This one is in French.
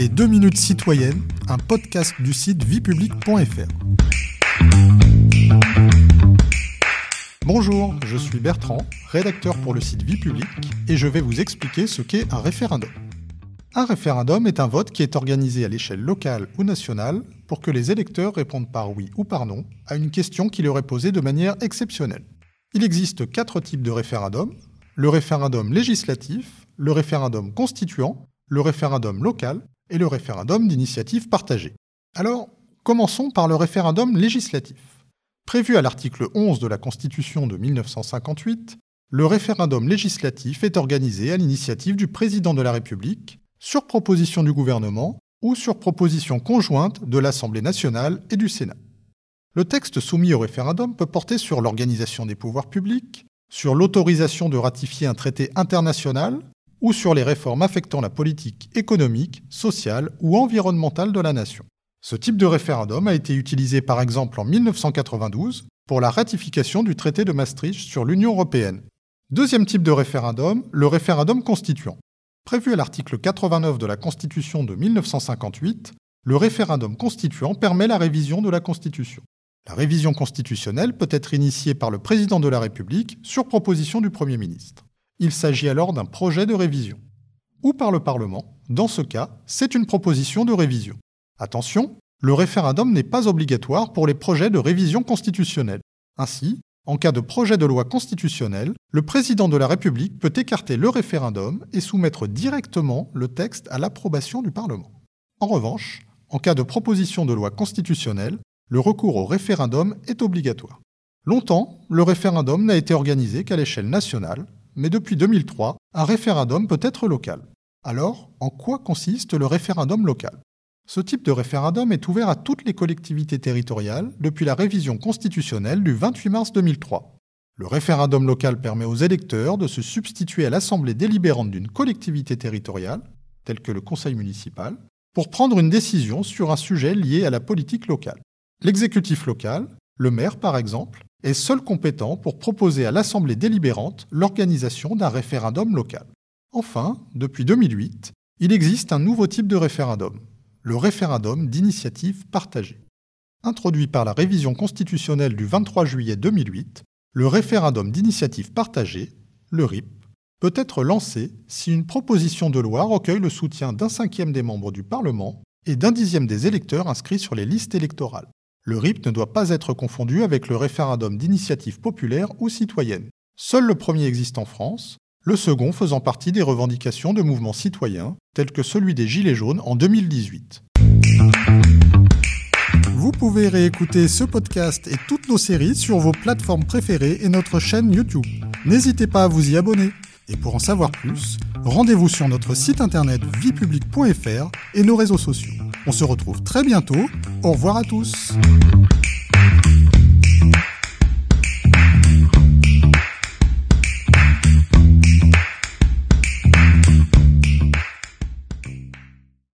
Les 2 minutes citoyennes, un podcast du site viepublic.fr. Bonjour, je suis Bertrand, rédacteur pour le site Vie Publique, et je vais vous expliquer ce qu'est un référendum. Un référendum est un vote qui est organisé à l'échelle locale ou nationale pour que les électeurs répondent par oui ou par non à une question qui leur est posée de manière exceptionnelle. Il existe quatre types de référendums le référendum législatif, le référendum constituant, le référendum local et le référendum d'initiative partagée. Alors, commençons par le référendum législatif. Prévu à l'article 11 de la Constitution de 1958, le référendum législatif est organisé à l'initiative du président de la République, sur proposition du gouvernement ou sur proposition conjointe de l'Assemblée nationale et du Sénat. Le texte soumis au référendum peut porter sur l'organisation des pouvoirs publics, sur l'autorisation de ratifier un traité international ou sur les réformes affectant la politique économique, sociale ou environnementale de la nation. Ce type de référendum a été utilisé par exemple en 1992 pour la ratification du traité de Maastricht sur l'Union européenne. Deuxième type de référendum, le référendum constituant. Prévu à l'article 89 de la Constitution de 1958, le référendum constituant permet la révision de la Constitution. La révision constitutionnelle peut être initiée par le président de la République sur proposition du Premier ministre. Il s'agit alors d'un projet de révision. Ou par le Parlement. Dans ce cas, c'est une proposition de révision. Attention, le référendum n'est pas obligatoire pour les projets de révision constitutionnelle. Ainsi, en cas de projet de loi constitutionnelle, le président de la République peut écarter le référendum et soumettre directement le texte à l'approbation du Parlement. En revanche, en cas de proposition de loi constitutionnelle, le recours au référendum est obligatoire. Longtemps, le référendum n'a été organisé qu'à l'échelle nationale, mais depuis 2003, un référendum peut être local. Alors, en quoi consiste le référendum local? Ce type de référendum est ouvert à toutes les collectivités territoriales depuis la révision constitutionnelle du 28 mars 2003. Le référendum local permet aux électeurs de se substituer à l'assemblée délibérante d'une collectivité territoriale, telle que le conseil municipal, pour prendre une décision sur un sujet lié à la politique locale. L'exécutif local, le maire par exemple, est seul compétent pour proposer à l'Assemblée délibérante l'organisation d'un référendum local. Enfin, depuis 2008, il existe un nouveau type de référendum, le référendum d'initiative partagée. Introduit par la révision constitutionnelle du 23 juillet 2008, le référendum d'initiative partagée, le RIP, peut être lancé si une proposition de loi recueille le soutien d'un cinquième des membres du Parlement et d'un dixième des électeurs inscrits sur les listes électorales. Le RIP ne doit pas être confondu avec le référendum d'initiative populaire ou citoyenne. Seul le premier existe en France, le second faisant partie des revendications de mouvements citoyens, tels que celui des Gilets jaunes en 2018. Vous pouvez réécouter ce podcast et toutes nos séries sur vos plateformes préférées et notre chaîne YouTube. N'hésitez pas à vous y abonner. Et pour en savoir plus, rendez-vous sur notre site internet viepublic.fr et nos réseaux sociaux. On se retrouve très bientôt. Au revoir à tous.